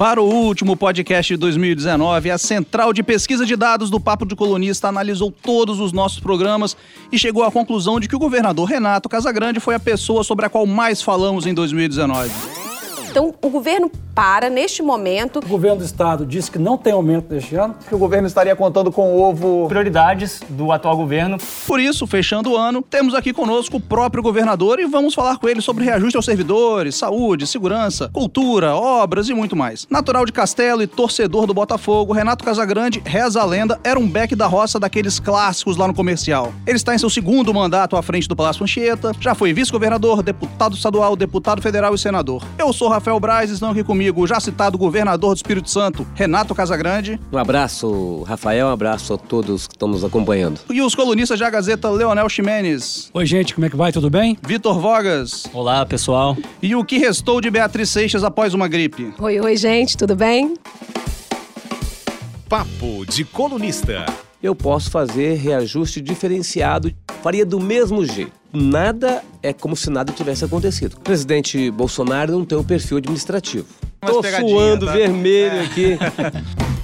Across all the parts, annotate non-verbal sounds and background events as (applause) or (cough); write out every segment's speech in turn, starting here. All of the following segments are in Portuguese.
Para o último podcast de 2019, a Central de Pesquisa de Dados do Papo de Colunista analisou todos os nossos programas e chegou à conclusão de que o governador Renato Casagrande foi a pessoa sobre a qual mais falamos em 2019. Então, o governo para, neste momento. O governo do estado disse que não tem aumento neste ano. Que o governo estaria contando com o ovo. Prioridades do atual governo. Por isso, fechando o ano, temos aqui conosco o próprio governador e vamos falar com ele sobre reajuste aos servidores, saúde, segurança, cultura, obras e muito mais. Natural de Castelo e torcedor do Botafogo, Renato Casagrande, reza a lenda, era um beck da roça daqueles clássicos lá no comercial. Ele está em seu segundo mandato à frente do Palácio Anchieta, já foi vice-governador, deputado estadual, deputado federal e senador. Eu sou Rafael Braz, estão aqui comigo o já citado governador do Espírito Santo, Renato Casagrande. Um abraço, Rafael, um abraço a todos que estão nos acompanhando. E os colunistas da Gazeta, Leonel Ximenes. Oi, gente, como é que vai? Tudo bem? Vitor Vogas. Olá, pessoal. E o que restou de Beatriz Seixas após uma gripe? Oi, oi, gente, tudo bem? Papo de colunista. Eu posso fazer reajuste diferenciado, faria do mesmo jeito nada é como se nada tivesse acontecido. O presidente Bolsonaro não tem um perfil administrativo. Tô suando tá? vermelho é. aqui. (laughs)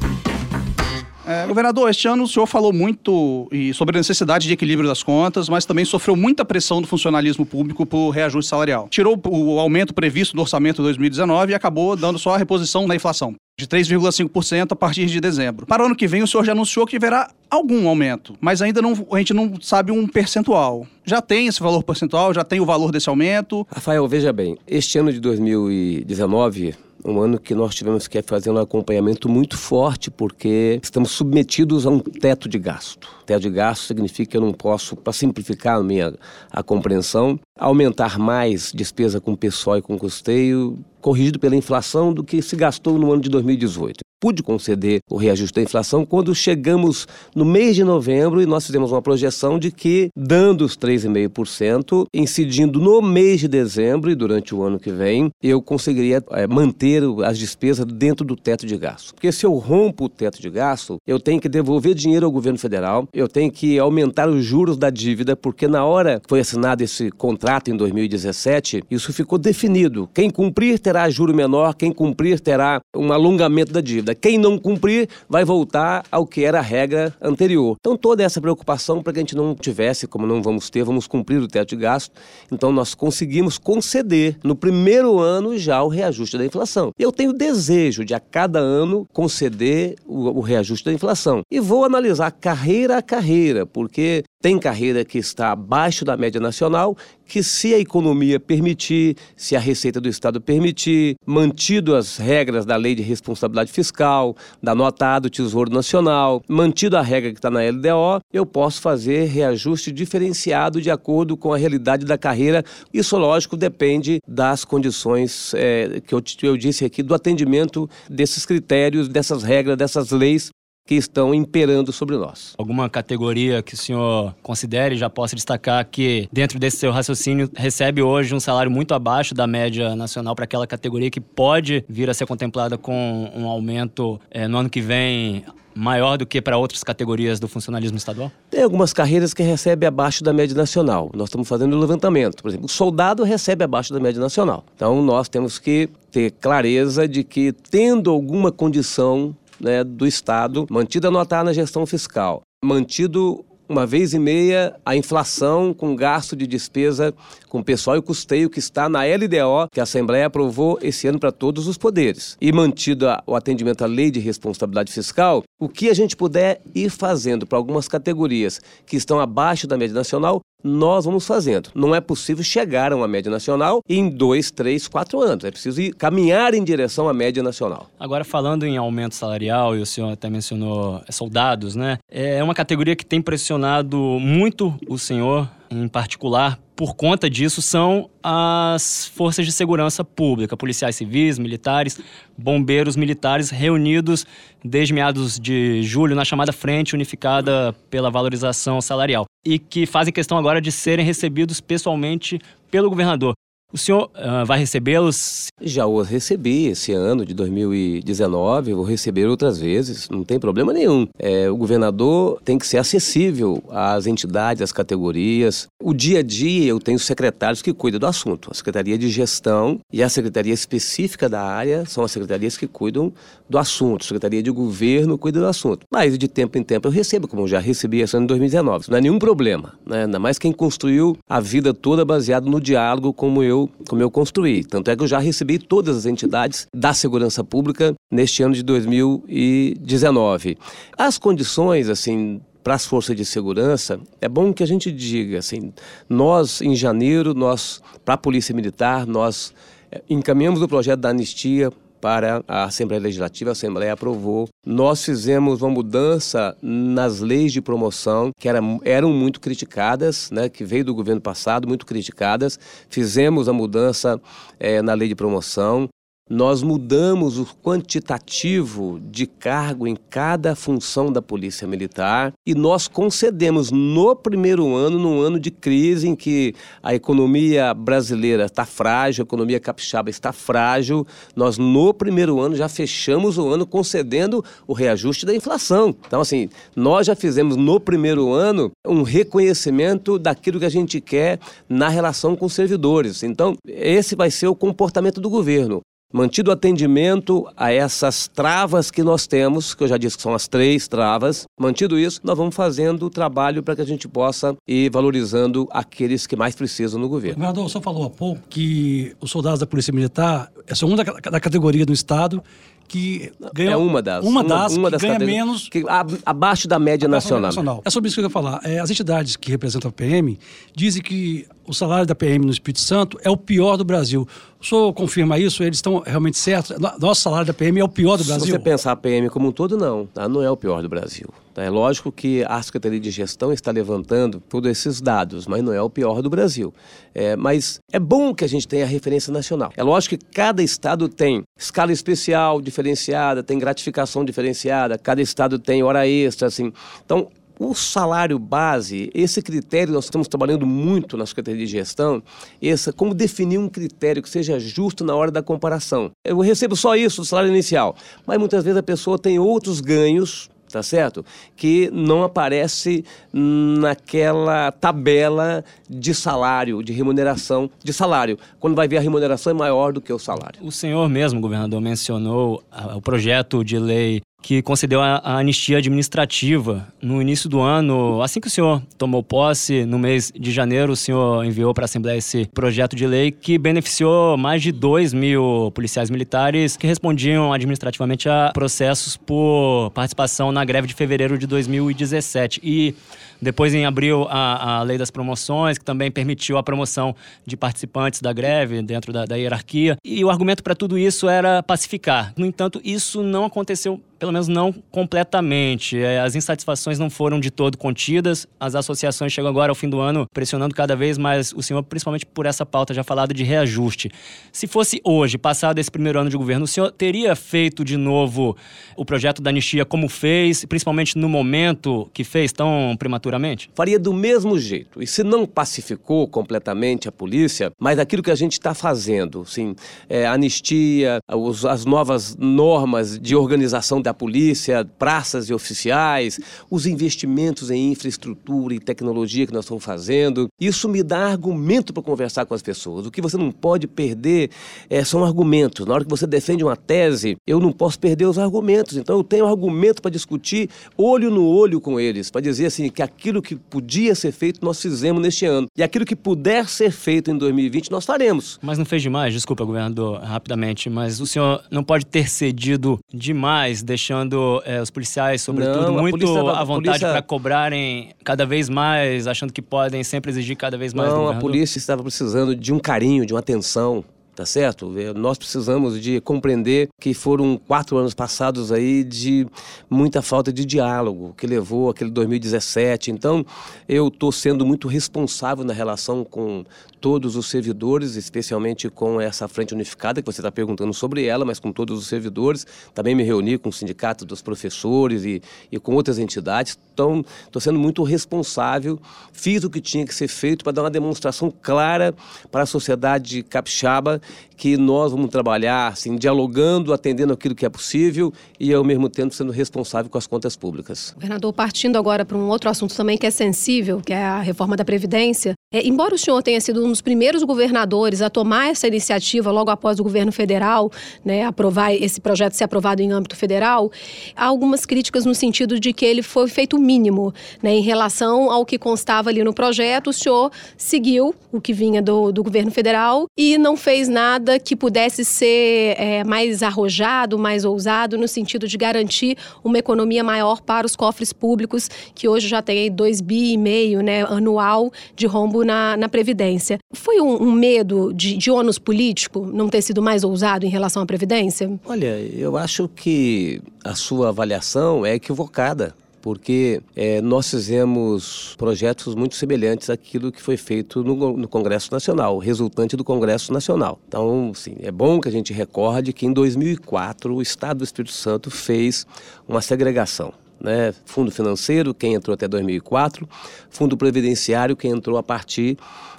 É, governador, este ano o senhor falou muito sobre a necessidade de equilíbrio das contas, mas também sofreu muita pressão do funcionalismo público por reajuste salarial. Tirou o aumento previsto do orçamento de 2019 e acabou dando só a reposição da inflação de 3,5% a partir de dezembro. Para o ano que vem, o senhor já anunciou que haverá algum aumento, mas ainda não, a gente não sabe um percentual. Já tem esse valor percentual? Já tem o valor desse aumento? Rafael, veja bem, este ano de 2019 um ano que nós tivemos que fazer um acompanhamento muito forte, porque estamos submetidos a um teto de gasto. Teto de gasto significa que eu não posso, para simplificar a minha a compreensão, aumentar mais despesa com pessoal e com custeio, corrigido pela inflação, do que se gastou no ano de 2018 pude conceder o reajuste da inflação quando chegamos no mês de novembro e nós fizemos uma projeção de que, dando os 3,5%, incidindo no mês de dezembro e durante o ano que vem, eu conseguiria é, manter as despesas dentro do teto de gasto. Porque se eu rompo o teto de gasto, eu tenho que devolver dinheiro ao governo federal, eu tenho que aumentar os juros da dívida, porque na hora que foi assinado esse contrato em 2017, isso ficou definido. Quem cumprir terá juro menor, quem cumprir terá um alongamento da dívida. Quem não cumprir vai voltar ao que era a regra anterior. Então, toda essa preocupação para que a gente não tivesse, como não vamos ter, vamos cumprir o teto de gasto. Então, nós conseguimos conceder no primeiro ano já o reajuste da inflação. Eu tenho desejo de a cada ano conceder o, o reajuste da inflação. E vou analisar carreira a carreira, porque tem carreira que está abaixo da média nacional, que se a economia permitir, se a receita do Estado permitir, mantido as regras da lei de responsabilidade fiscal, da nota do Tesouro Nacional, mantido a regra que está na LDO, eu posso fazer reajuste diferenciado de acordo com a realidade da carreira. Isso, lógico, depende das condições é, que eu, eu disse aqui, do atendimento desses critérios, dessas regras, dessas leis que estão imperando sobre nós. Alguma categoria que o senhor considere, já possa destacar que, dentro desse seu raciocínio, recebe hoje um salário muito abaixo da média nacional para aquela categoria que pode vir a ser contemplada com um aumento é, no ano que vem maior do que para outras categorias do funcionalismo estadual? Tem algumas carreiras que recebem abaixo da média nacional. Nós estamos fazendo o levantamento. Por exemplo, o soldado recebe abaixo da média nacional. Então, nós temos que ter clareza de que, tendo alguma condição né, do Estado, mantida a nota na gestão fiscal, mantido uma vez e meia a inflação com gasto de despesa com pessoal e custeio que está na LDO, que a Assembleia aprovou esse ano para todos os poderes. E mantido o atendimento à lei de responsabilidade fiscal, o que a gente puder ir fazendo para algumas categorias que estão abaixo da média nacional, nós vamos fazendo. Não é possível chegar a uma média nacional em dois, três, quatro anos. É preciso ir, caminhar em direção à média nacional. Agora, falando em aumento salarial, e o senhor até mencionou é, soldados, né? É uma categoria que tem pressionado muito o senhor em particular, por conta disso, são as forças de segurança pública, policiais civis, militares, bombeiros militares, reunidos desde meados de julho na chamada Frente Unificada pela Valorização Salarial, e que fazem questão agora de serem recebidos pessoalmente pelo governador. O senhor uh, vai recebê-los? Já os recebi esse ano de 2019, vou receber outras vezes, não tem problema nenhum. É, o governador tem que ser acessível às entidades, às categorias. O dia a dia eu tenho secretários que cuidam do assunto. A Secretaria de Gestão e a Secretaria Específica da área são as secretarias que cuidam do assunto. A Secretaria de Governo cuida do assunto. Mas de tempo em tempo eu recebo, como já recebi esse ano em 2019. Isso não é nenhum problema, né? ainda mais quem construiu a vida toda baseado no diálogo como eu, como eu construí. Tanto é que eu já recebi todas as entidades da segurança pública neste ano de 2019. As condições, assim, para as forças de segurança, é bom que a gente diga assim, nós em janeiro, nós para a Polícia Militar, nós eh, encaminhamos o projeto da anistia para a Assembleia Legislativa, a Assembleia aprovou. Nós fizemos uma mudança nas leis de promoção, que eram, eram muito criticadas, né, que veio do governo passado, muito criticadas. Fizemos a mudança é, na lei de promoção. Nós mudamos o quantitativo de cargo em cada função da Polícia Militar e nós concedemos no primeiro ano, num ano de crise em que a economia brasileira está frágil, a economia capixaba está frágil, nós no primeiro ano já fechamos o ano concedendo o reajuste da inflação. Então, assim, nós já fizemos no primeiro ano um reconhecimento daquilo que a gente quer na relação com os servidores. Então, esse vai ser o comportamento do governo mantido atendimento a essas travas que nós temos, que eu já disse que são as três travas, mantido isso, nós vamos fazendo o trabalho para que a gente possa ir valorizando aqueles que mais precisam no governo. Governador, o senhor falou há pouco que os soldados da Polícia Militar são uma da, da categoria do Estado que ganha é uma das uma das, uma, uma das ganha menos que, abaixo da média nacional. nacional. É sobre isso que eu ia falar. É, as entidades que representam a PM dizem que o salário da PM no Espírito Santo é o pior do Brasil. O senhor confirma isso? Eles estão realmente certos? Nosso salário da PM é o pior do Brasil? Se você pensar a PM como um todo, não. Tá? Não é o pior do Brasil. É lógico que a Secretaria de Gestão está levantando todos esses dados, mas não é o pior do Brasil. É, mas é bom que a gente tenha a referência nacional. É lógico que cada estado tem escala especial diferenciada, tem gratificação diferenciada, cada estado tem hora extra, assim. Então, o salário base, esse critério nós estamos trabalhando muito na Secretaria de Gestão, essa, como definir um critério que seja justo na hora da comparação. Eu recebo só isso do salário inicial, mas muitas vezes a pessoa tem outros ganhos tá certo? Que não aparece naquela tabela de salário, de remuneração de salário. Quando vai ver a remuneração é maior do que o salário. O senhor mesmo, governador, mencionou o projeto de lei que concedeu a, a, anistia administrativa no início do ano. Assim que o senhor tomou posse, no mês de janeiro, o senhor enviou para a Assembleia esse projeto de lei que beneficiou mais de 2 mil policiais militares que respondiam administrativamente a processos por participação na greve de fevereiro de 2017. E depois, em abril, a, a lei das promoções, que também permitiu a promoção de participantes da greve dentro da, da hierarquia. E o argumento para tudo isso era pacificar. No entanto, isso não aconteceu pelo menos não completamente. É, as insatisfações não foram de todo contidas. As associações chegam agora ao fim do ano pressionando cada vez mais o senhor, principalmente por essa pauta já falada de reajuste. Se fosse hoje, passado esse primeiro ano de governo, o senhor teria feito de novo o projeto da anistia como fez, principalmente no momento que fez tão prematuramente? Faria do mesmo jeito. E se não pacificou completamente a polícia, mas aquilo que a gente está fazendo, sim, é, anistia, os, as novas normas de organização da polícia, praças e oficiais, os investimentos em infraestrutura e tecnologia que nós estamos fazendo. Isso me dá argumento para conversar com as pessoas. O que você não pode perder é, são argumentos. Na hora que você defende uma tese, eu não posso perder os argumentos. Então eu tenho argumento para discutir olho no olho com eles, para dizer assim que aquilo que podia ser feito nós fizemos neste ano e aquilo que puder ser feito em 2020 nós faremos. Mas não fez demais, desculpa, governador, rapidamente, mas o senhor não pode ter cedido demais deixando é, os policiais, sobretudo, não, muito à vontade para cobrarem cada vez mais, achando que podem sempre exigir cada vez mais. Não, a polícia estava precisando de um carinho, de uma atenção tá certo? É, nós precisamos de compreender que foram quatro anos passados aí de muita falta de diálogo, que levou aquele 2017. Então, eu estou sendo muito responsável na relação com todos os servidores, especialmente com essa frente unificada que você está perguntando sobre ela, mas com todos os servidores. Também me reuni com o sindicato dos professores e, e com outras entidades. Então, estou sendo muito responsável. Fiz o que tinha que ser feito para dar uma demonstração clara para a sociedade capixaba que nós vamos trabalhar assim, dialogando, atendendo aquilo que é possível e ao mesmo tempo sendo responsável com as contas públicas. Governador, partindo agora para um outro assunto também que é sensível, que é a reforma da Previdência, é, embora o senhor tenha sido um dos primeiros governadores a tomar essa iniciativa logo após o governo federal, né, aprovar esse projeto ser aprovado em âmbito federal, há algumas críticas no sentido de que ele foi feito mínimo, né, em relação ao que constava ali no projeto. O senhor seguiu o que vinha do, do governo federal e não fez nada que pudesse ser é, mais arrojado, mais ousado, no sentido de garantir uma economia maior para os cofres públicos, que hoje já tem 2 bi e meio né, anual de rombo na, na Previdência. Foi um, um medo de, de ônus político não ter sido mais ousado em relação à Previdência? Olha, eu acho que a sua avaliação é equivocada porque é, nós fizemos projetos muito semelhantes àquilo que foi feito no, no, Congresso Nacional, resultante do Congresso Nacional. Então, sim, é bom que a gente recorde que em 2004 o Estado do Espírito Santo fez uma segregação. Né? Fundo financeiro, quem entrou até 2004, fundo previdenciário, quem entrou a partir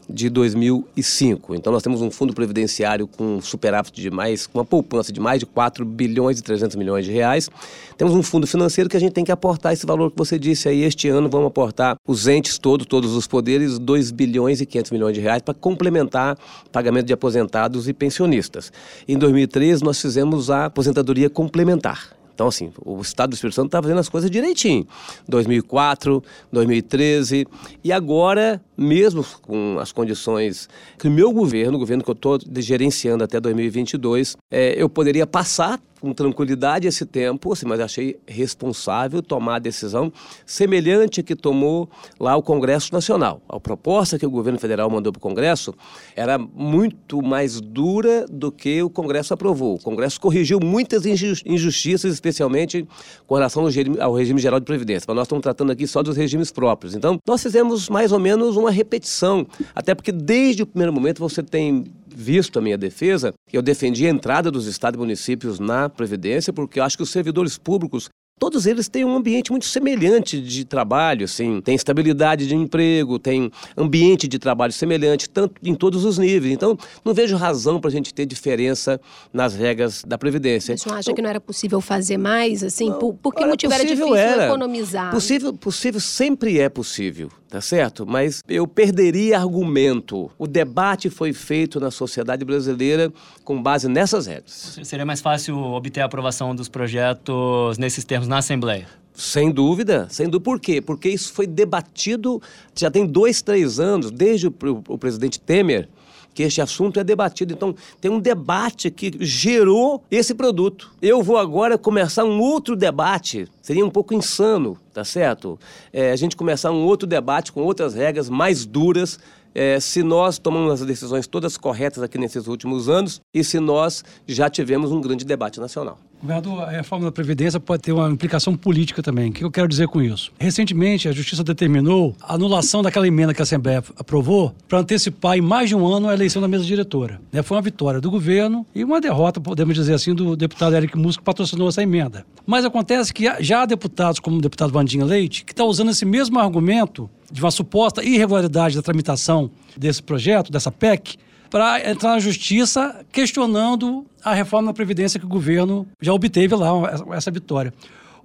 de 2005. Então nós temos um fundo previdenciário com superávit de mais, com uma poupança de mais de 4 bilhões e 300 milhões de reais. Temos um fundo financeiro que a gente tem que aportar esse valor que você disse aí. Este ano vamos aportar os entes todos, todos os poderes, 2 bilhões e 500 milhões de reais para complementar pagamento de aposentados e pensionistas. Em 2013 nós fizemos a aposentadoria complementar. Então, assim, o Estado do Espírito Santo está fazendo as coisas direitinho. 2004, 2013 e agora, mesmo com as condições que o meu governo, o governo que eu estou gerenciando até 2022, é, eu poderia passar com tranquilidade esse tempo, assim, mas achei responsável tomar a decisão semelhante a que tomou lá o Congresso Nacional. A proposta que o governo federal mandou para o Congresso era muito mais dura do que o Congresso aprovou. O Congresso corrigiu muitas injustiças, especialmente com relação ao regime, ao regime geral de previdência. Mas nós estamos tratando aqui só dos regimes próprios. Então, nós fizemos mais ou menos uma repetição, até porque desde o primeiro momento você tem visto a minha defesa, eu defendi a entrada dos estados e municípios na Previdência, porque eu acho que os servidores públicos todos eles têm um ambiente muito semelhante de trabalho, assim, tem estabilidade de emprego, tem ambiente de trabalho semelhante, tanto em todos os níveis. Então, não vejo razão para a gente ter diferença nas regras da Previdência. Mas você acha então, que não era possível fazer mais, assim? Não, por, por que motivo era difícil era. economizar? Possível, possível sempre é possível tá certo? Mas eu perderia argumento. O debate foi feito na sociedade brasileira com base nessas regras. Seria mais fácil obter a aprovação dos projetos nesses termos na Assembleia? Sem dúvida, sem dúvida. Por quê? Porque isso foi debatido já tem dois, três anos, desde o, o, o presidente Temer, que este assunto é debatido. Então, tem um debate que gerou esse produto. Eu vou agora começar um outro debate. Seria um pouco insano, tá certo? É, a gente começar um outro debate com outras regras mais duras é, se nós tomamos as decisões todas corretas aqui nesses últimos anos e se nós já tivemos um grande debate nacional. Governador, a reforma da Previdência pode ter uma implicação política também. O que eu quero dizer com isso? Recentemente, a Justiça determinou a anulação daquela emenda que a Assembleia aprovou para antecipar em mais de um ano a eleição da mesa diretora. Né, foi uma vitória do governo e uma derrota, podemos dizer assim, do deputado Eric Musco que patrocinou essa emenda. Mas acontece que já há deputados, como o deputado Vandinha Leite, que está usando esse mesmo argumento de uma suposta irregularidade da tramitação desse projeto, dessa PEC, para entrar na justiça questionando a reforma da Previdência que o governo já obteve lá, essa vitória.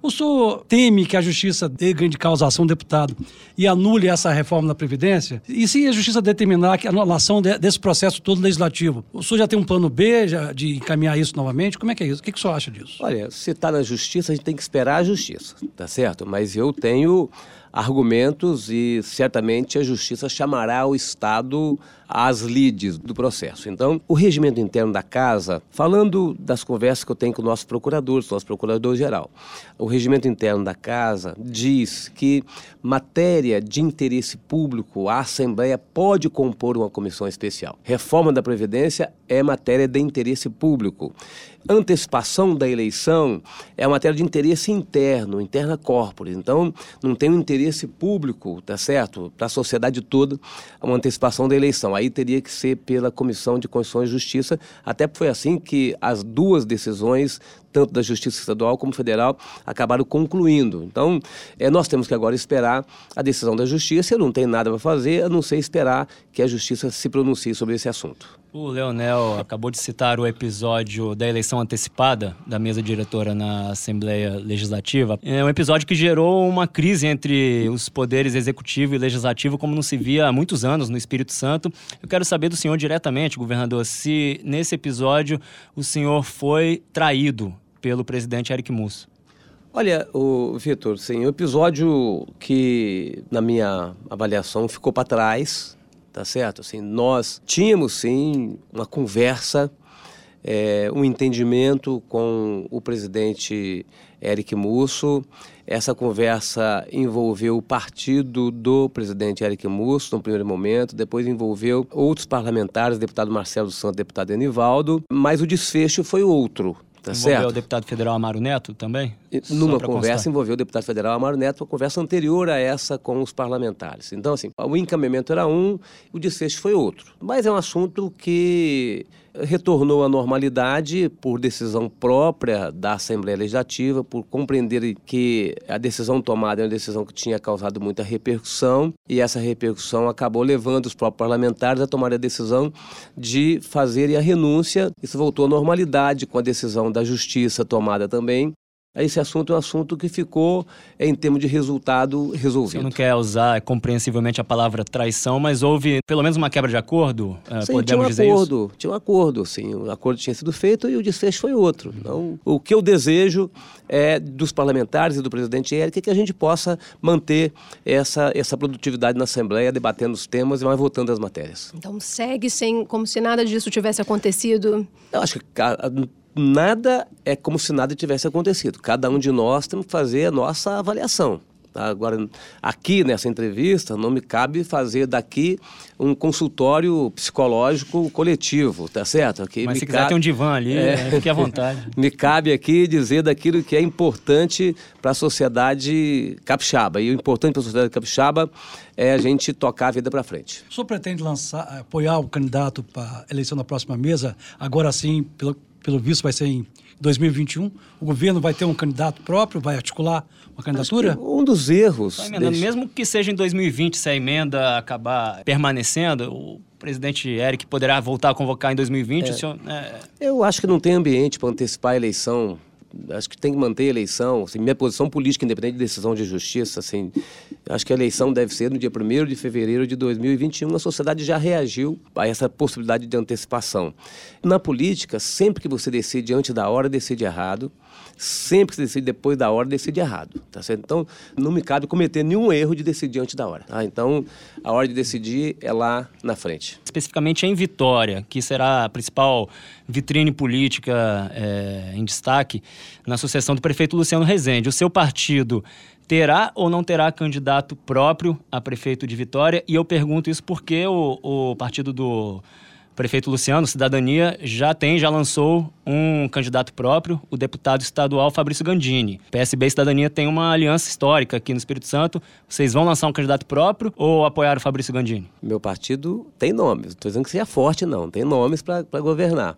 O senhor teme que a justiça dê grande causação deputado e anule essa reforma da Previdência? E se a justiça determinar que a anulação desse processo todo legislativo, o senhor já tem um plano B de encaminhar isso novamente? Como é que é isso? O que, que o senhor acha disso? Olha, se está na justiça, a gente tem que esperar a justiça, tá certo? Mas eu tenho argumentos e certamente a justiça chamará o Estado às lides do processo. Então, o regimento interno da casa, falando das conversas que eu tenho com o nosso procurador, nosso procurador-geral, o regimento interno da casa diz que matéria de interesse público, a Assembleia pode compor uma comissão especial. Reforma da Previdência é matéria de interesse público antecipação da eleição é matéria de interesse interno, interna corporis. Então, não tem um interesse público, tá certo? Para a sociedade toda, uma antecipação da eleição. Aí teria que ser pela Comissão de Constituição e Justiça, até foi assim que as duas decisões tanto da Justiça Estadual como Federal, acabaram concluindo. Então, é, nós temos que agora esperar a decisão da Justiça. Eu não tenho nada para fazer, a não ser esperar que a Justiça se pronuncie sobre esse assunto. O Leonel acabou de citar o episódio da eleição antecipada da mesa diretora na Assembleia Legislativa. É um episódio que gerou uma crise entre os poderes executivo e legislativo, como não se via há muitos anos no Espírito Santo. Eu quero saber do senhor diretamente, governador, se nesse episódio o senhor foi traído pelo presidente Eric Musso. Olha, o Vitor, sim, o episódio que na minha avaliação ficou para trás, tá certo? Assim, nós tínhamos sim uma conversa, é, um entendimento com o presidente Eric Musso. Essa conversa envolveu o partido do presidente Eric Musso no primeiro momento, depois envolveu outros parlamentares, deputado Marcelo Santos, deputado Enivaldo, mas o desfecho foi outro. Tá envolveu certo? o deputado federal Amaro Neto também? Numa conversa constar. envolveu o deputado federal Amaro Neto, uma conversa anterior a essa com os parlamentares. Então, assim, o encaminhamento era um, o desfecho foi outro. Mas é um assunto que retornou à normalidade por decisão própria da Assembleia Legislativa, por compreender que a decisão tomada é uma decisão que tinha causado muita repercussão e essa repercussão acabou levando os próprios parlamentares a tomar a decisão de fazerem a renúncia. Isso voltou à normalidade com a decisão da Justiça tomada também esse assunto é um assunto que ficou, em termos de resultado, resolvido. Você não quer usar compreensivelmente a palavra traição, mas houve pelo menos uma quebra de acordo? Eh, sim, podemos tinha um dizer acordo, isso? tinha um acordo, sim. O acordo tinha sido feito e o desfecho foi outro. Então, o que eu desejo é dos parlamentares e do presidente Eric é que a gente possa manter essa, essa produtividade na Assembleia, debatendo os temas e mais votando as matérias. Então segue sem como se nada disso tivesse acontecido? Eu acho que nada é como se nada tivesse acontecido. Cada um de nós tem que fazer a nossa avaliação. Agora, aqui nessa entrevista, não me cabe fazer daqui um consultório psicológico coletivo, tá certo? Aqui Mas se cabe... quiser ter um divã ali, é... (laughs) fique à vontade. (laughs) me cabe aqui dizer daquilo que é importante para a sociedade capixaba. E o importante para a sociedade capixaba é a gente tocar a vida para frente. O senhor pretende lançar, apoiar o candidato para a eleição da próxima mesa, agora sim, pelo pelo visto vai ser em 2021. O governo vai ter um candidato próprio, vai articular uma candidatura? Um dos erros. Mesmo que seja em 2020, se a emenda acabar permanecendo, o presidente Eric poderá voltar a convocar em 2020. É. Senhor, é... Eu acho que não tem ambiente para antecipar a eleição acho que tem que manter a eleição. Assim, minha posição política, independente de decisão de justiça, assim, acho que a eleição deve ser no dia 1 de fevereiro de 2021. A sociedade já reagiu a essa possibilidade de antecipação. Na política, sempre que você decide antes da hora, decide errado. Sempre que você decide depois da hora, decide errado. Tá certo? Então, não me cabe cometer nenhum erro de decidir antes da hora. Tá? Então, a hora de decidir é lá na frente. Especificamente em Vitória, que será a principal vitrine política é, em destaque na sucessão do prefeito Luciano Rezende. O seu partido terá ou não terá candidato próprio a prefeito de Vitória? E eu pergunto isso porque o, o partido do prefeito Luciano, Cidadania, já tem, já lançou um candidato próprio, o deputado estadual Fabrício Gandini. PSB e Cidadania tem uma aliança histórica aqui no Espírito Santo. Vocês vão lançar um candidato próprio ou apoiar o Fabrício Gandini? Meu partido tem nomes. Estou dizendo que seja forte, não. Tem nomes para governar.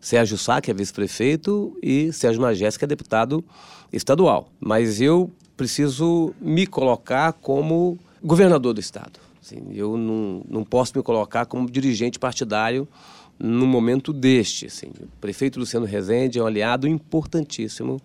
Sérgio Sá, que é vice-prefeito, e Sérgio Magés, que é deputado estadual. Mas eu preciso me colocar como governador do estado. Assim, eu não, não posso me colocar como dirigente partidário no momento deste. Assim. O prefeito Luciano Rezende é um aliado importantíssimo.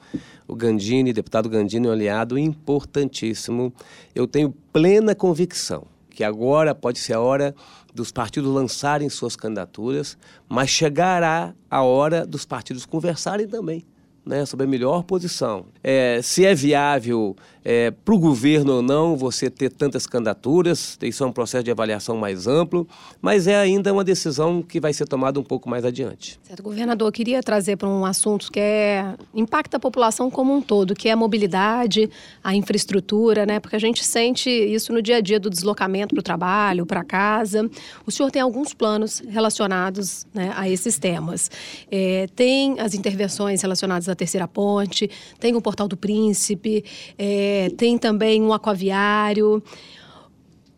O Gandini, deputado Gandini, é um aliado importantíssimo. Eu tenho plena convicção que agora pode ser a hora dos partidos lançarem suas candidaturas, mas chegará a hora dos partidos conversarem também. Né, sobre a melhor posição. É, se é viável é, para o governo ou não você ter tantas candidaturas, isso é um processo de avaliação mais amplo, mas é ainda uma decisão que vai ser tomada um pouco mais adiante. Certo, governador, eu queria trazer para um assunto que é, impacta a população como um todo, que é a mobilidade, a infraestrutura, né? Porque a gente sente isso no dia a dia do deslocamento para o trabalho, para casa. O senhor tem alguns planos relacionados né, a esses temas. É, tem as intervenções relacionadas à terceira ponte, tem o Portal do Príncipe, é, tem também um aquaviário.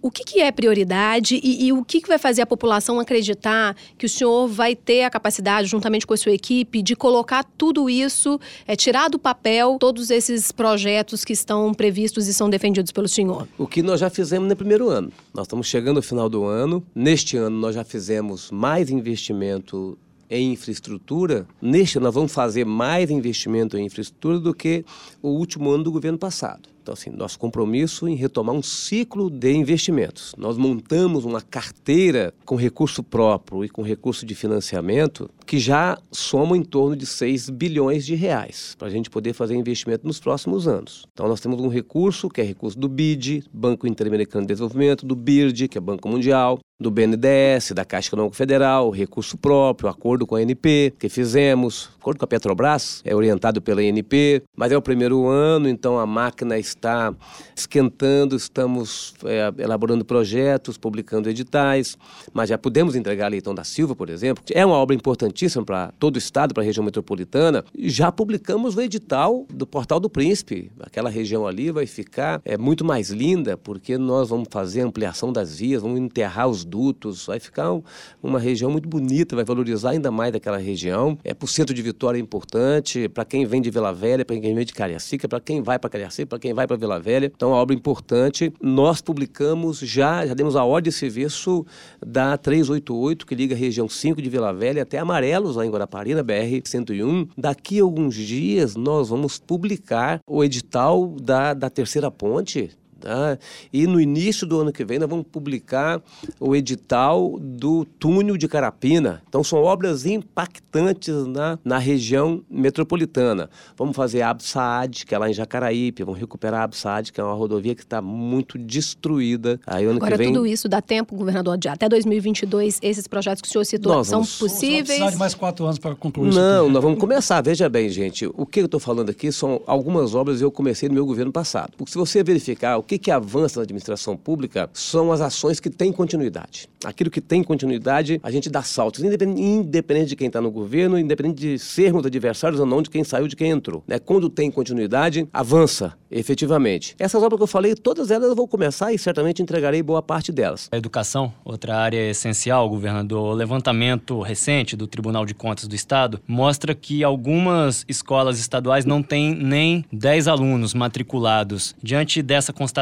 O que, que é prioridade e, e o que, que vai fazer a população acreditar que o senhor vai ter a capacidade, juntamente com a sua equipe, de colocar tudo isso, é, tirar do papel todos esses projetos que estão previstos e são defendidos pelo senhor? O que nós já fizemos no primeiro ano. Nós estamos chegando ao final do ano. Neste ano, nós já fizemos mais investimento em infraestrutura, neste nós vamos fazer mais investimento em infraestrutura do que o último ano do governo passado. Então, assim, nosso compromisso em retomar um ciclo de investimentos. Nós montamos uma carteira com recurso próprio e com recurso de financiamento que já soma em torno de 6 bilhões de reais para a gente poder fazer investimento nos próximos anos. Então, nós temos um recurso que é recurso do BID, Banco Interamericano de Desenvolvimento, do BIRD, que é Banco Mundial, do BNDES, da Caixa Econômica Federal, recurso próprio, acordo com a ANP que fizemos, acordo com a Petrobras, é orientado pela ANP, mas é o primeiro ano, então a máquina está esquentando, estamos é, elaborando projetos, publicando editais, mas já podemos entregar a Leitão da Silva, por exemplo, é uma obra importantíssima para todo o estado, para a região metropolitana, já publicamos o edital do Portal do Príncipe, aquela região ali vai ficar é, muito mais linda, porque nós vamos fazer ampliação das vias, vamos enterrar os dutos, vai ficar um, uma região muito bonita, vai valorizar ainda mais daquela região. É para o centro de Vitória é importante, para quem vem de Vila Velha, para quem vem de Cariacica, para quem vai para Cariacica, para quem vai para Vila Velha. Então, é uma obra importante. Nós publicamos já, já demos a ordem de serviço da 388, que liga a região 5 de Vila Velha até Amarelos, lá em Guarapari, na BR-101. Daqui a alguns dias, nós vamos publicar o edital da, da terceira ponte, Tá? E no início do ano que vem nós vamos publicar o edital do túnel de Carapina. Então são obras impactantes na, na região metropolitana. Vamos fazer a Absaad, que é lá em Jacaraípe, vamos recuperar a Absaad, que é uma rodovia que está muito destruída. Aí ano Agora que vem... tudo isso dá tempo, governador, de até 2022, esses projetos que o senhor citou Nós são vamos- possíveis? Precisar de mais quatro anos para concluir isso. Não, nós vamos começar. Veja bem, gente, o que eu estou falando aqui são algumas obras que eu comecei no meu governo passado. Porque se você verificar o que, que avança na administração pública, são as ações que têm continuidade. Aquilo que tem continuidade, a gente dá saltos, independente, independente de quem está no governo, independente de sermos adversários ou não, de quem saiu, de quem entrou. Né? Quando tem continuidade, avança efetivamente. Essas obras que eu falei, todas elas eu vou começar e certamente entregarei boa parte delas. A educação, outra área essencial, governador. O levantamento recente do Tribunal de Contas do Estado mostra que algumas escolas estaduais não têm nem 10 alunos matriculados. Diante dessa constatação,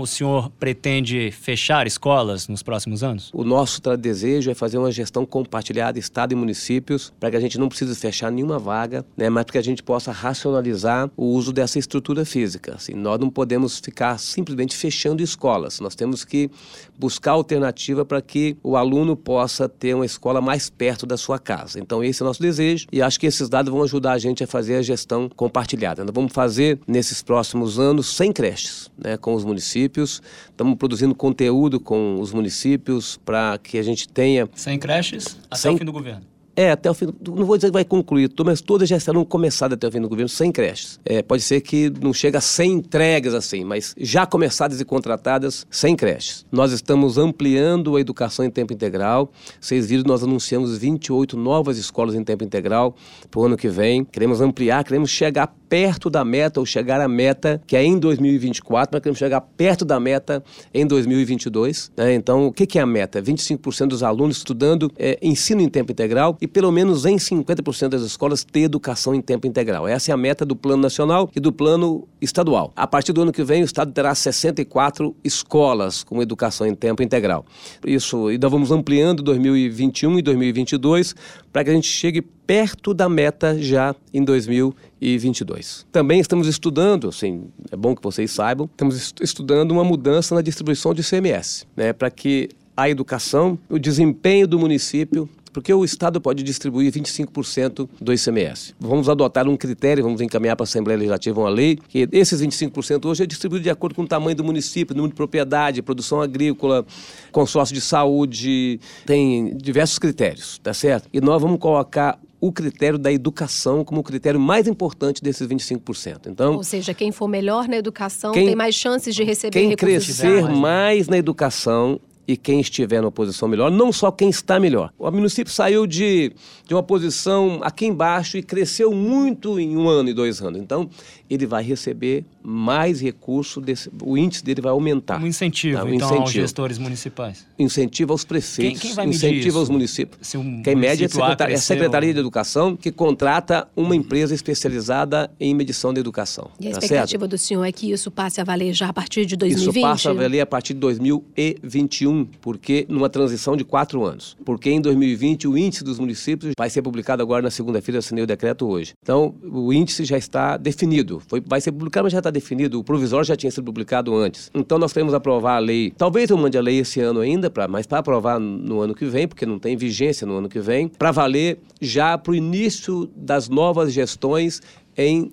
o senhor pretende fechar escolas nos próximos anos? O nosso desejo é fazer uma gestão compartilhada, Estado e municípios, para que a gente não precise fechar nenhuma vaga, né, mas que a gente possa racionalizar o uso dessa estrutura física. Assim, nós não podemos ficar simplesmente fechando escolas, nós temos que buscar alternativa para que o aluno possa ter uma escola mais perto da sua casa. Então, esse é o nosso desejo e acho que esses dados vão ajudar a gente a fazer a gestão compartilhada. Nós vamos fazer, nesses próximos anos, 100 creches né, com os municípios, estamos produzindo conteúdo com os municípios para que a gente tenha Sem creches até Sem- o fim do governo. É, até o fim. Não vou dizer que vai concluir, mas todas já serão começadas até o fim do governo, sem creches. É, pode ser que não chegue a 100 entregas assim, mas já começadas e contratadas, sem creches. Nós estamos ampliando a educação em tempo integral. Vocês viram, nós anunciamos 28 novas escolas em tempo integral para o ano que vem. Queremos ampliar, queremos chegar perto da meta, ou chegar à meta, que é em 2024, mas queremos chegar perto da meta em 2022. né? Então, o que é a meta? 25% dos alunos estudando é, ensino em tempo integral e pelo menos em 50% das escolas ter educação em tempo integral. Essa é a meta do Plano Nacional e do Plano Estadual. A partir do ano que vem, o Estado terá 64 escolas com educação em tempo integral. Isso, e nós vamos ampliando 2021 e 2022 para que a gente chegue perto da meta já em 2022. Também estamos estudando, assim, é bom que vocês saibam, estamos est- estudando uma mudança na distribuição de ICMS, né, para que a educação, o desempenho do município Porque o Estado pode distribuir 25% do ICMS. Vamos adotar um critério, vamos encaminhar para a Assembleia Legislativa uma lei, que esses 25% hoje é distribuído de acordo com o tamanho do município, número de propriedade, produção agrícola, consórcio de saúde, tem diversos critérios, tá certo? E nós vamos colocar o critério da educação como o critério mais importante desses 25%. Então, Ou seja, quem for melhor na educação Quem- tem mais chances de receber quem recursos crescer federais. mais na educação e quem estiver numa posição melhor, não só quem está melhor. O município saiu de, de uma posição aqui embaixo e cresceu muito em um ano e dois anos. Então, ele vai receber mais recurso, desse, o índice dele vai aumentar. Um incentivo, Tá, um então, aos incentivo. gestores municipais. Incentivo aos prefeitos, Quem- quem vai medir incentivo isso? aos municípios. Se um Quem mede é a, Secretaria, é a Secretaria de Educação, que contrata uma empresa especializada em medição da educação. E a tá certo? expectativa do senhor é que isso passe a valer já a partir de 2020? Isso passa a valer a partir de 2021, porque numa transição de quatro anos. Porque em 2020 o índice dos municípios vai ser publicado agora na segunda-feira, eu assinei o decreto hoje. Então o índice já está definido. Foi, vai ser publicado, mas já está definido. O provisório já tinha sido publicado antes. Então nós queremos aprovar a lei. Talvez eu mande a lei esse ano ainda, pra, mas para aprovar no ano que vem, porque não tem vigência no ano que vem, para valer já para o início das novas gestões em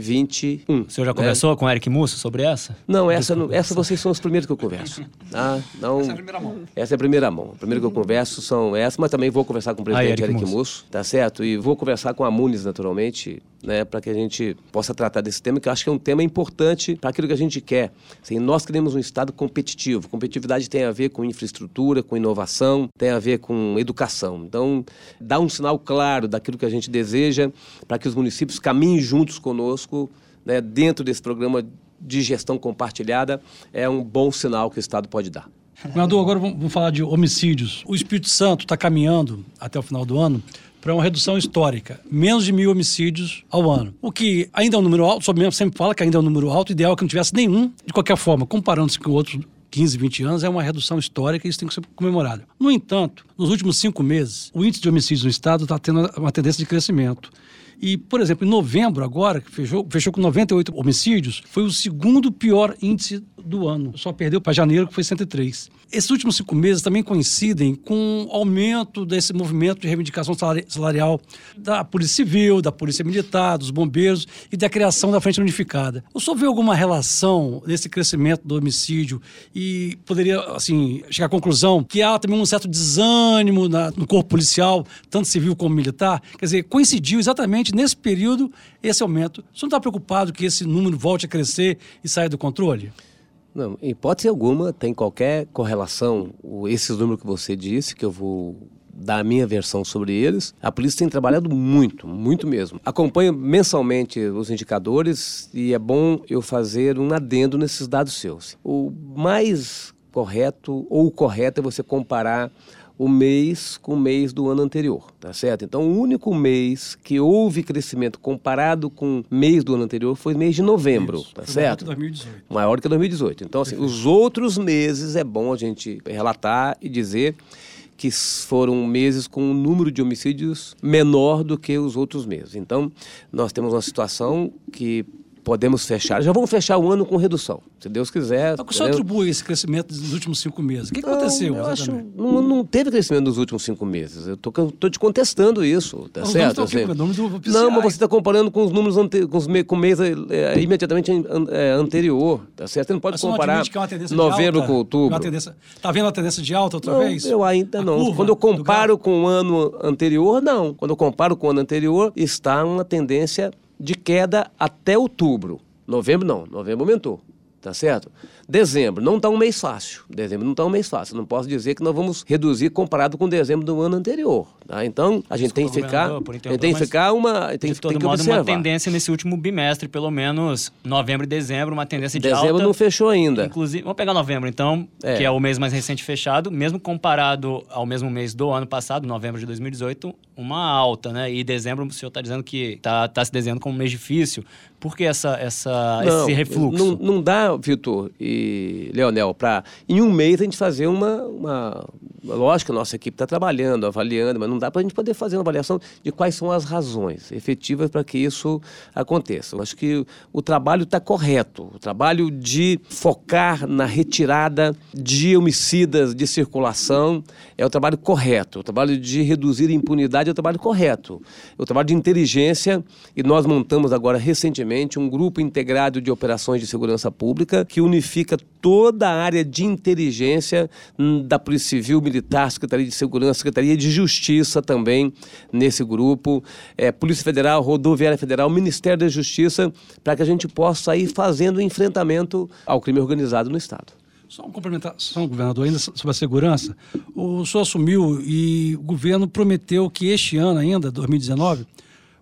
2021. O senhor já né? conversou com o Eric Musso sobre essa? Não, essa, não- essa vocês são os primeiros que eu converso. Tá? Não, essa é a primeira mão. Essa é a primeira mão. A primeira que eu converso são essas, mas também vou conversar com o presidente Eric Eric, Musso. Musso, tá certo? E vou conversar com a Muniz, naturalmente, né, para que a gente possa tratar desse tema, que eu acho que é um tema importante para aquilo que a gente quer. Assim, nós queremos um Estado competitivo. Competitividade tem a ver com infraestrutura, com inovação, tem a ver com educação. Então, dá um sinal claro daquilo que a gente deseja para que os municípios caminhem juntos conosco né, dentro desse programa de gestão compartilhada, é um bom sinal que o Estado pode dar. Governador, agora vamos falar de homicídios. O Espírito Santo está caminhando, até o final do ano, para uma redução histórica. Menos de mil homicídios ao ano. O que ainda é um número alto, o mesmo sempre fala que ainda é um número alto, ideal é que não tivesse nenhum. De qualquer forma, comparando-se com outros 15, 20 anos, é uma redução histórica e isso tem que ser comemorado. No entanto, nos últimos cinco meses, o índice de homicídios no Estado está tendo uma tendência de crescimento. E, por exemplo, em novembro agora, que fechou, fechou com 98 homicídios, foi o segundo pior índice do ano. Só perdeu para janeiro, que foi 103. Esses últimos cinco meses também coincidem com o aumento desse movimento de reivindicação salari- salarial da Polícia Civil, da Polícia Militar, dos bombeiros e da criação da Frente Unificada. O senhor vê alguma relação nesse crescimento do homicídio e poderia, assim, chegar à conclusão que há também um certo desânimo na- no corpo policial, tanto civil como militar? Quer dizer, coincidiu exatamente nesse período esse aumento. Senhor não está preocupado que esse número volte a crescer e saia do controle? Não, em hipótese alguma, tem qualquer correlação, esses números que você disse, que eu vou dar a minha versão sobre eles. A polícia tem trabalhado muito, muito mesmo. Acompanho mensalmente os indicadores e é bom eu fazer um adendo nesses dados seus. O mais correto, ou o correto, é você comparar o mês com o mês do ano anterior, tá certo? Então, o único mês que houve crescimento comparado com o mês do ano anterior foi o mês de novembro, tá Foi certo? maior que 2018. maior que 2018. Então, assim, os outros meses é bom a gente relatar e dizer que foram meses com um número de homicídios menor do que os outros meses. Então, nós temos uma situação que podemos fechar. Já vamos fechar o ano com redução, se Deus quiser. O que o senhor atribui esse crescimento dos últimos cinco meses? O que, que aconteceu? Não, eu acho, não, não teve crescimento nos últimos cinco meses. Eu tô te contestando isso, tá Os certo? aqui, Assim, número do não, mas você está comparando com os números ante, com, os me, com o mês é, imediatamente an- é, anterior, tá certo? Você não pode Mas não comparar é uma tendência de novembro alta? com outubro. Uma tendência, tá vendo a tendência de alta outra Não, vez? eu ainda A não. Quando eu comparo com o ano anterior, não. Quando eu comparo com o ano anterior, está uma tendência de queda até outubro. Novembro não, novembro aumentou. Tá certo? Dezembro não está um mês fácil. Dezembro não está um mês fácil. Não posso dizer que nós vamos reduzir comparado com dezembro do ano anterior. Tá? Então, a gente tem que Desculpa, ficar. gente tem que ficar uma. Tem, de todo tem que modo, observar. uma tendência nesse último bimestre, pelo menos novembro e dezembro, uma tendência de Dezembro alta. não fechou ainda. Inclusive, vamos pegar novembro, então, É. que é o mês mais recente fechado, mesmo comparado ao mesmo mês do ano passado, novembro de 2018, uma alta, né? E dezembro, o senhor está dizendo que está tá se desenhando como um mês difícil. Por que essa, essa, Não, esse refluxo? Não, não dá. Vitor e Leonel, para em um mês a gente fazer uma, uma lógico a nossa equipe está trabalhando, avaliando, mas não dá para a gente poder fazer uma avaliação de quais são as razões efetivas para que isso aconteça. Eu acho que o trabalho está correto, o trabalho de focar na retirada de homicidas de circulação é o trabalho correto, o trabalho de reduzir a impunidade é o trabalho correto, o trabalho de inteligência e nós montamos agora recentemente um grupo integrado de operações de segurança pública que unifica toda a área de inteligência da Polícia Civil, Militar, Secretaria de Segurança, Secretaria de Justiça também nesse grupo, é, Polícia Federal, Rodoviária Federal, Ministério da Justiça, para que a gente possa ir fazendo enfrentamento ao crime organizado no Estado. Só uma complementação, governador, ainda sobre a segurança. O senhor assumiu e o governo prometeu que este ano ainda, 2019,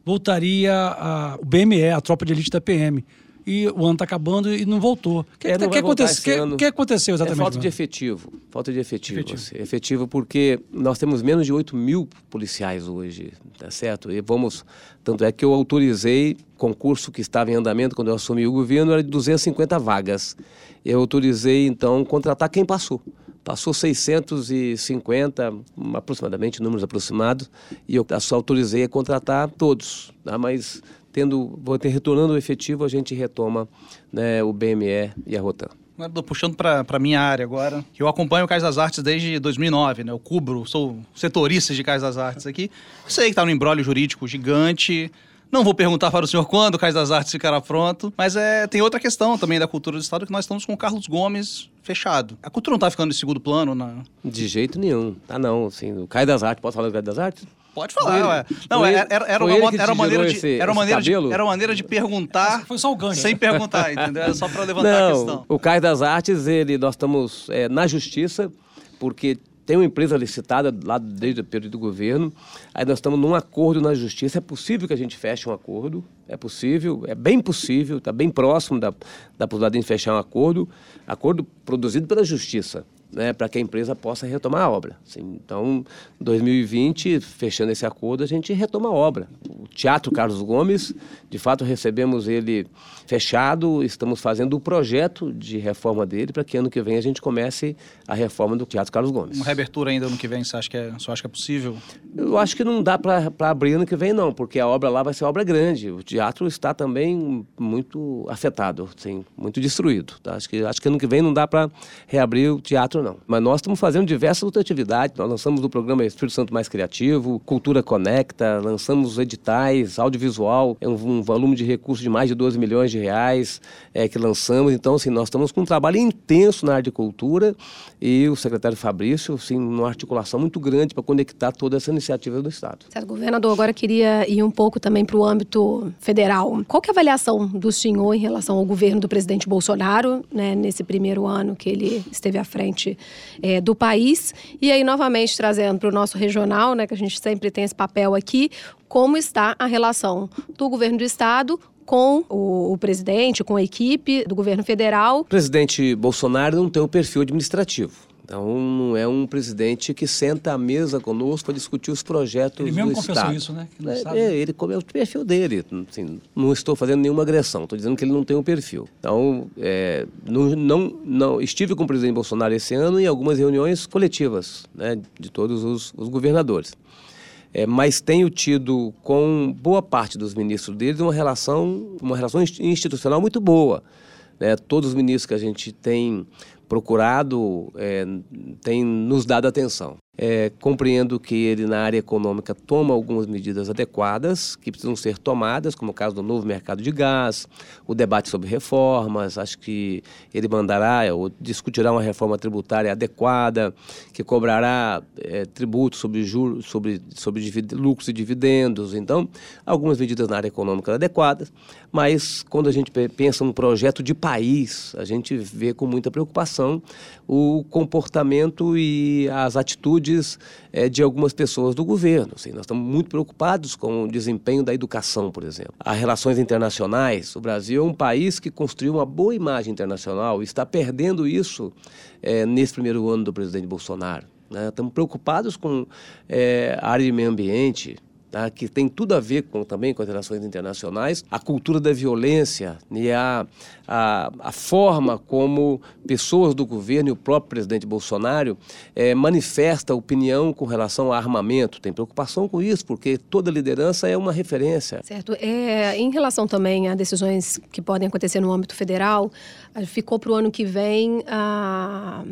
voltaria a, o BME, a tropa de elite da PM e o ano está acabando e não voltou. O que, É, que, aconte- que- ano. que aconteceu exatamente? É falta de efetivo. Falta de efetivo. Efetivo. assim. Efetivo porque nós temos menos de 8 mil policiais hoje, tá certo? E vamos. Tanto é que eu autorizei concurso que estava em andamento quando eu assumi o governo, era de 250 vagas. Eu autorizei, então, contratar quem passou. Passou 650, um, aproximadamente, números aproximados, e eu só autorizei a contratar todos. Tá? Mas tendo, vou ter retornando o efetivo, a gente retoma né, o BME e a Rotan. Tô puxando pra, pra minha área agora. Eu acompanho o Cais das Artes desde 2009, né? Eu cubro, sou setorista de Cais das Artes aqui. Sei que tá no embrólio jurídico gigante. Não vou perguntar para o senhor quando o Cais das Artes ficará pronto, mas é, tem outra questão também da cultura do Estado que nós estamos com o Carlos Gomes fechado. A cultura não tá ficando em segundo plano? Na... De jeito nenhum. Tá não, assim, o Caio das Artes, posso falar do Caio das Artes? Pode falar, ele- ué. Não, ele- era, era, era uma, era uma maneira de, esse- era uma maneira de, era uma maneira de perguntar Foi só o gancho. sem perguntar, entendeu? Era só para levantar a Não, questão. o Caio das Artes, ele, nós estamos é, na justiça, porque tem uma empresa licitada lá desde o período do governo, aí nós estamos num acordo na justiça, é possível que a gente feche um acordo, é possível, é bem possível, está bem próximo da, da possibilidade de fechar um acordo, acordo produzido pela justiça. Né, para que a empresa possa retomar a obra. Assim, então, 2020, fechando esse acordo, a gente retoma a obra. O Teatro Carlos Gomes, de fato, recebemos ele fechado, estamos fazendo o projeto de reforma dele para que ano que vem a gente comece a reforma do Teatro Carlos Gomes. Uma reabertura ainda ano que vem, você acha que é, você acha que é possível? Eu acho que não dá para abrir ano que vem, não, porque a obra lá vai ser obra grande. O teatro está também muito afetado, assim, muito destruído. tá? Acho, que, acho que ano que vem não dá para reabrir o teatro, não. Mas nós estamos fazendo diversas outras atividades. Nós lançamos o programa Espírito Santo Mais Criativo, Cultura Conecta, lançamos editais, audiovisual, é um, um volume de recursos de mais de 12 milhões de reais é, que lançamos. Então, assim, nós estamos com um trabalho intenso na área de cultura e o secretário Fabrício, assim, numa articulação muito grande para conectar toda essa iniciativa do Estado. Certo, governador, agora queria ir um pouco também para o âmbito federal. Qual que é a avaliação do senhor em relação ao governo do presidente Bolsonaro, né, nesse primeiro ano que ele esteve à frente eh, do país? E aí, novamente, trazendo para o nosso regional, né, que a gente sempre tem esse papel aqui, como está a relação do governo do Estado com o, o presidente, com a equipe do governo federal? O presidente Bolsonaro não tem um perfil administrativo. Então, não é um presidente que senta à mesa conosco para discutir os projetos Ele mesmo do confessou Estado. isso, né? Que não É, sabe. é, ele come é o perfil dele. Assim, não estou fazendo nenhuma agressão, estou dizendo que ele não tem um perfil. Então, é, não, não, não- estive com o presidente Bolsonaro esse ano em algumas reuniões coletivas né, de todos os, os governadores. É, mas tenho tido com boa parte dos ministros deles uma relação, uma relação inst- institucional muito boa. Né? Todos os ministros que a gente tem procurado é, têm nos dado atenção. É, compreendo que ele, na área econômica, toma algumas medidas adequadas que precisam ser tomadas, como o caso do novo mercado de gás, o debate sobre reformas. Acho que ele mandará ou discutirá uma reforma tributária adequada, que cobrará é, tributos sobre juros, sobre, sobre lucros e dividendos. Então, algumas medidas na área econômica adequadas, mas quando a gente pe- pensa num projeto de país, a gente vê com muita preocupação o comportamento e as atitudes eh, de algumas pessoas do governo. assim. nós estamos muito preocupados com o desempenho da educação, por exemplo. As relações internacionais, o Brasil é um país que construiu uma boa imagem internacional e está perdendo isso eh, nesse primeiro ano do presidente Bolsonaro. né? Estamos preocupados com eh, a área de meio ambiente, tá? que tem tudo a ver com, também com as relações internacionais, a cultura da violência e a, a, a forma como pessoas do governo e o próprio presidente Bolsonaro é, manifesta opinião com relação a armamento. Tem preocupação com isso, porque toda liderança é uma referência. Certo. É, em relação também a decisões que podem acontecer no âmbito federal, ficou para o ano que vem a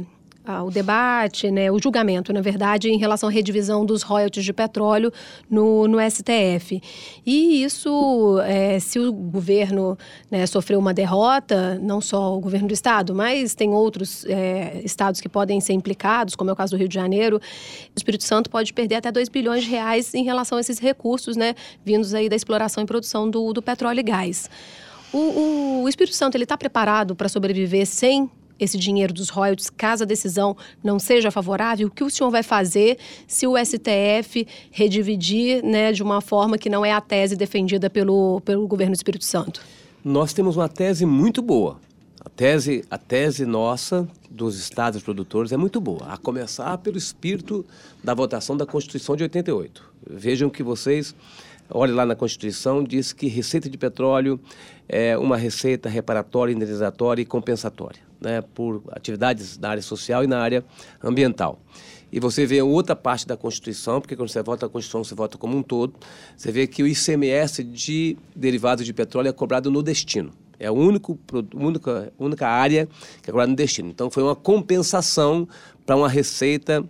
o debate, né, o julgamento, na verdade, em relação à redivisão dos royalties de petróleo no, no STF. E isso, é, se o governo né, sofreu uma derrota, não só o governo do estado, mas tem outros é, estados que podem ser implicados, como é o caso do Rio de Janeiro, o Espírito Santo pode perder até 2 bilhões de reais em relação a esses recursos, né, vindos aí da exploração e produção do, do petróleo e gás. O, o, o Espírito Santo ele está preparado para sobreviver sem esse dinheiro dos royalties, caso a decisão não seja favorável, o que o senhor vai fazer se o STF redividir né, de uma forma que não é a tese defendida pelo, pelo governo do Espírito Santo? Nós temos uma tese muito boa. A tese, a tese nossa dos estados produtores é muito boa, a começar pelo espírito da votação da Constituição de 88. Vejam que vocês Olhe lá na Constituição, diz que receita de petróleo é uma receita reparatória, indenizatória e compensatória, né, por atividades na área social e na área ambiental. E você vê outra parte da Constituição, porque quando você vota a Constituição, você vota como um todo, você vê que o ICMS de derivados de petróleo é cobrado no destino. É a único, única, única área que é cobrada no destino. Então, foi uma compensação para uma receita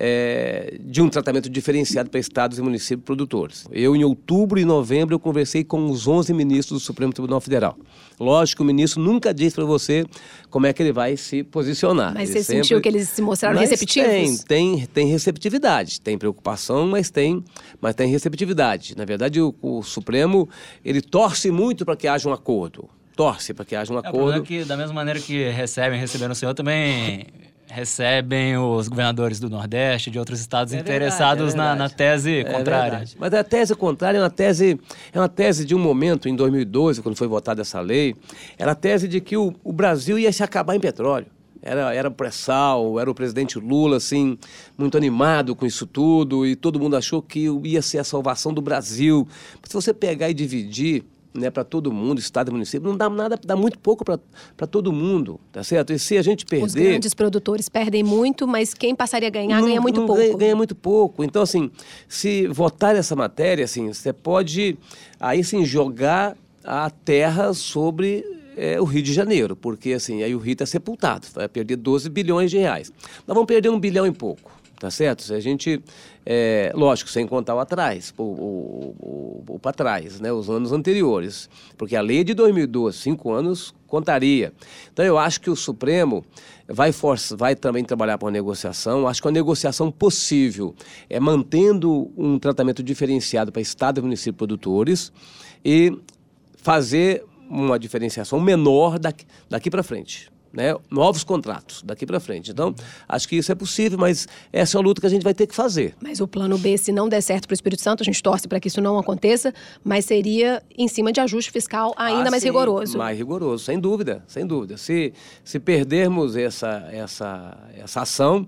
é, de um tratamento diferenciado para estados e municípios produtores. Eu, em outubro e novembro, eu conversei com os 11 ministros do Supremo Tribunal Federal. Lógico, o ministro nunca disse para você como é que ele vai se posicionar. Mas ele você sempre... sentiu que eles se mostraram mas receptivos? Tem, tem, tem receptividade. Tem preocupação, mas tem, mas tem receptividade. Na verdade, o, o Supremo, ele torce muito para que haja um acordo torce para que haja um é, acordo. É, que, da mesma maneira que recebem, receberam o senhor, também recebem os governadores do Nordeste, de outros estados é interessados verdade, é na, na, tese é contrária. Verdade. Mas a tese contrária é uma tese, é uma tese de um momento, em 2012, quando foi votada essa lei, era a tese de que o, o Brasil ia se acabar em petróleo. Era, era pré-sal, era o presidente Lula, assim, muito animado com isso tudo, e todo mundo achou que ia ser a salvação do Brasil. Se você pegar e dividir né, para todo mundo, estado e município, não dá nada, dá muito pouco para todo mundo, tá certo? E se a gente perder... Os grandes produtores perdem muito, mas quem passaria a ganhar não, ganha muito pouco. Ganha, ganha, muito pouco. Então, assim, se votar essa matéria, assim, você pode, aí sim, jogar a terra sobre é, o Rio de Janeiro, porque, assim, aí o Rio está sepultado, vai perder 12 bilhões de reais. Nós vamos perder um bilhão e pouco tá certo? Se a gente, é, lógico, sem contar o atrás, o, o, o, o para trás, né, os anos anteriores, porque a lei é de 2012, cinco anos, contaria. Então eu acho que o Supremo vai, força, vai também trabalhar para uma negociação, acho que uma negociação possível. É mantendo um tratamento diferenciado para Estado e município produtores e fazer uma diferenciação menor daqui, daqui para frente né, novos contratos daqui para frente. Então, acho que isso é possível, mas essa é uma luta que a gente vai ter que fazer. Mas o plano B, se não der certo para o Espírito Santo, a gente torce para que isso não aconteça, mas seria em cima de ajuste fiscal ainda ah, mais sim, rigoroso. Mais rigoroso, sem dúvida, sem dúvida. Se, se perdermos essa, essa, essa ação,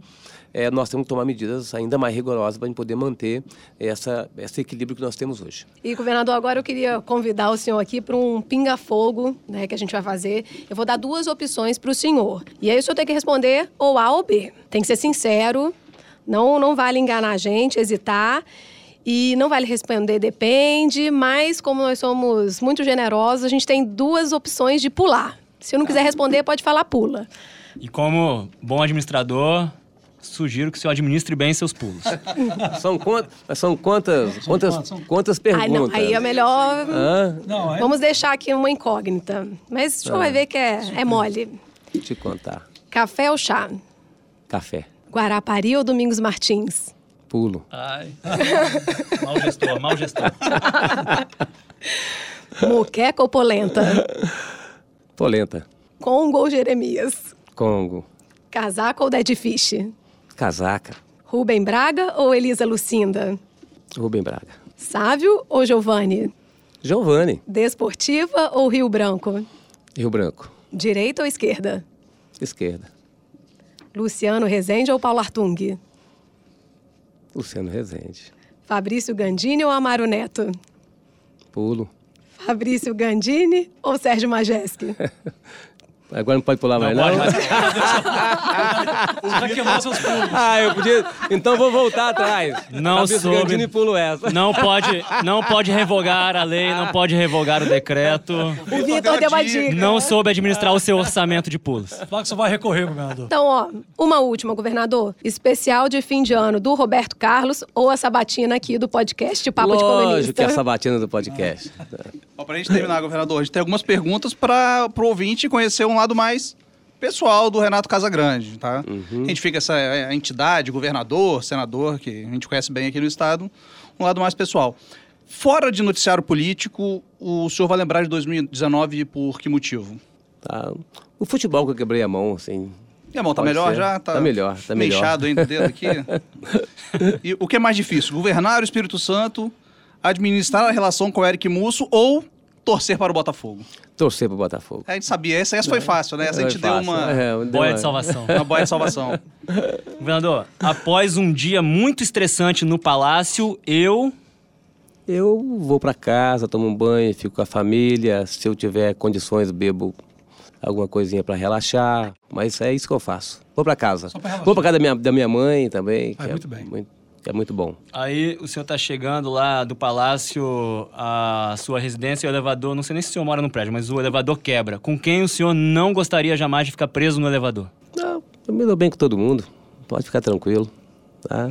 é, nós temos que tomar medidas ainda mais rigorosas para a gente poder manter essa, esse equilíbrio que nós temos hoje. E, governador, agora eu queria convidar o senhor aqui para um pinga-fogo né, que a gente vai fazer. Eu vou dar duas opções para o senhor. E aí o senhor tem que responder ou A ou B. Tem que ser sincero, não, não vale enganar a gente, hesitar. E não vale responder depende, mas como nós somos muito generosos, a gente tem duas opções de pular. Se eu não quiser responder, pode falar pula. E como bom administrador, sugiro que o senhor administre bem seus pulos. (laughs) são, quant, são quantas, são quantas, quantas, quantas perguntas? não, aí é melhor... Não, é... Vamos deixar aqui uma incógnita. Mas o senhor ah. vai ver que é, é mole. Te contar. Café ou chá? Café. Guarapari ou Domingos Martins? Pulo. Ai. (laughs) mal gestor, mal gestor. (laughs) Muqueca ou polenta? Polenta. Congo ou Jeremias? Congo. Casaca ou Dead Fish? Casaca. Rubem Braga ou Elisa Lucinda? Rubem Braga. Sávio ou Giovanni? Giovanni. Desportiva ou Rio Branco? Rio Branco. Direita ou esquerda? Esquerda. Luciano Rezende ou Paulo Artung? Luciano Rezende. Fabrício Gandini ou Amaro Neto? Pulo. Fabrício Gandini ou Sérgio Majeschi? (laughs) Agora não pode pular mais, não? queimar seus pulos. ah, eu podia. Então vou voltar atrás. Não Fabrício soube. Gandini pulo essa. Não pode, não pode revogar a lei, não pode revogar o decreto. O Vitor deu uma dica. Não soube administrar o seu orçamento de pulos. Fala que você vai recorrer, governador. Então, ó, uma última, governador. Especial de fim de ano do Roberto Carlos ou a sabatina aqui do podcast Papo de Lógico Colunista? que é a sabatina do podcast. Ó, pra gente terminar, governador, a gente tem algumas perguntas para pro ouvinte conhecer um lado mais pessoal do Renato Casagrande, tá? Uhum. A gente fica essa é, entidade, governador, senador, que a gente conhece bem aqui no estado, um lado mais pessoal. Fora de noticiário político, o senhor vai lembrar de 2019 por que motivo? Tá. O futebol que eu quebrei a mão, assim. E a mão tá melhor ser. já? Tá melhor, tá melhor. Mexado ainda o dedo aqui. (laughs) e o que é mais difícil? Governar o Espírito Santo, administrar a relação com o Eric Musso ou torcer para o Botafogo? Torcer pro Botafogo. A gente sabia, essa, essa foi fácil, né? Essa a gente deu fácil. uma, É, deu Boia uma- de salvação. uma boia de salvação. (laughs) Governador, após um dia muito estressante no palácio, eu. Eu vou pra casa, tomo um banho, fico com a família. Se eu tiver condições, bebo alguma coisinha pra relaxar. Mas é isso que eu faço. Vou pra casa. Só pra relaxar. Vou pra casa da minha, da minha mãe também. Faz que muito bem. É muito, que é muito bom. Aí o senhor tá chegando lá do palácio à sua residência e o elevador, não sei nem se o senhor mora no prédio, mas o elevador quebra. Com quem o senhor não gostaria jamais de ficar preso no elevador? Não, eu me dou bem com todo mundo. Pode ficar tranquilo. Tá?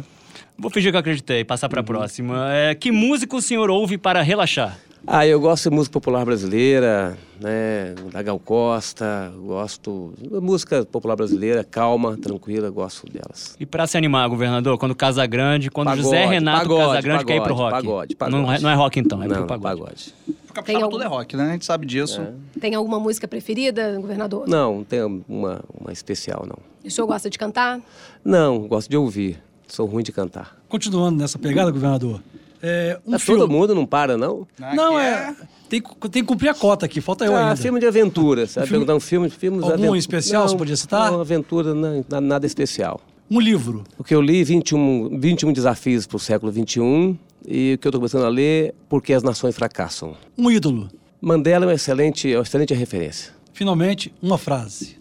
Vou fingir que eu acreditei, passar pra próxima. É, que música o senhor ouve para relaxar? Ah, eu gosto de música popular brasileira, né? Da Gal Costa, gosto música popular brasileira, calma, tranquila, gosto delas. E pra se animar, governador, quando Casa Grande, quando Pagode, José Renato pagode, Casagrande quer ir pro rock. pagode, pagode. Não, é- não é rock então, é Não, pro pagode. pagode. O capixaba algum- tudo é rock, né? A gente sabe disso. Tem alguma música preferida, governador? Não, não tem uma, uma especial, não. O senhor gosta de cantar? Não, gosto de ouvir. Sou ruim de cantar. Continuando nessa pegada, governador. É, um Mas filme. todo mundo não para, não? Não, é. Tem, que- tem que cumprir a cota aqui, falta eu Ah, ainda. filme de aventura, sabe? filme- Perguntar um filme, filmes de Algum aventura. especial não, você podia citar? Não, aventura, não, na- nada especial. Um livro. O que eu li, 21, 21 desafios para o século XXI, e o que eu estou começando a ler, Porque as Nações Fracassam. Um ídolo. Mandela é uma excelente, é uma excelente referência. Finalmente, uma frase.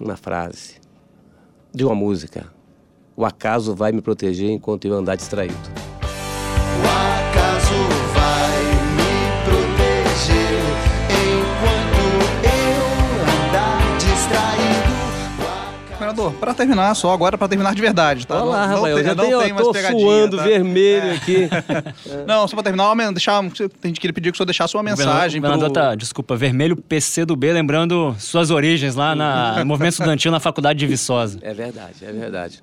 Uma frase de uma música. O acaso vai me proteger enquanto eu andar distraído. O acaso vai me proteger enquanto eu andar distraído. Governador, pra terminar, só agora pra terminar de verdade, tá? Olha lá, não, não rapaz, eu tem, já não tenho, tem eu mais tô pegadinha, suando tá? vermelho aqui. (laughs) Não, só pra terminar, deixar, tem gente que ele pediu que o senhor deixasse uma mensagem O governador pro... tá, desculpa, vermelho PC do B, lembrando suas origens lá na, no movimento estudantil na faculdade de Viçosa. É verdade, é verdade.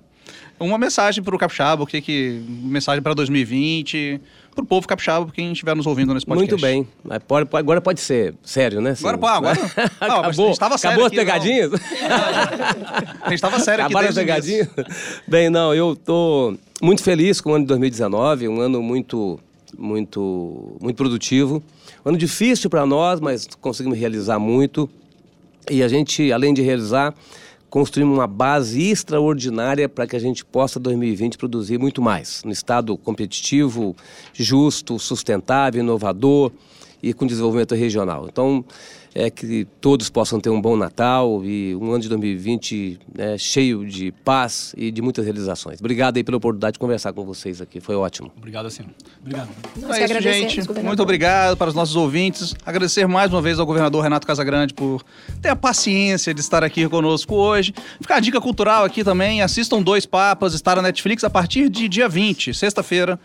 Uma mensagem pro capixaba, o que que... Mensagem pra 2020, pro povo capixaba, quem estiver nos ouvindo nesse podcast. Muito bem. Agora pode ser sério, né? Agora, Sim. pô, agora... (laughs) Não, acabou, acabou as não. pegadinhas? A gente tava sério aqui Acabaram as o pegadinhas? Bem, não, eu tô muito feliz com o ano de 2019, um ano muito, muito, muito produtivo. Um ano difícil para nós, mas conseguimos realizar muito. E a gente, além de realizar, construímos uma base extraordinária para que a gente possa, em 2020, produzir muito mais. Um Estado competitivo, justo, sustentável, inovador e com desenvolvimento regional. Então, é que todos possam ter um bom Natal e um ano de 2020 né, cheio de paz e de muitas realizações. Obrigado aí pela oportunidade de conversar com vocês aqui, foi ótimo. Obrigado, senhor. Obrigado. Nós É que isso, gente. Muito obrigado para os nossos ouvintes. Agradecer mais uma vez ao governador Renato Casagrande por ter a paciência de estar aqui conosco hoje. Ficar a dica cultural aqui também. Assistam Dois Papas, está na Netflix a partir de dia 20, sexta-feira.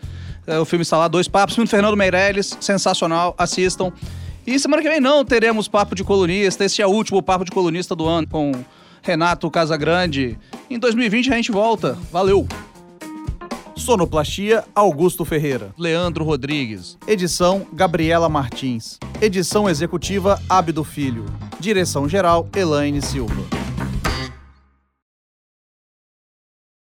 É, O filme está lá, Dois Papas. Filme do Fernando Meirelles, sensacional. Assistam. E semana que vem não teremos Papo de Colunista. Esse é o último Papo de Colunista do ano com Renato Casagrande. Em 2020 a gente volta. Valeu! Sonoplastia Augusto Ferreira. Leandro Rodrigues. Edição Gabriela Martins. Edição executiva Abdo Filho. Direção geral Elaine Silva.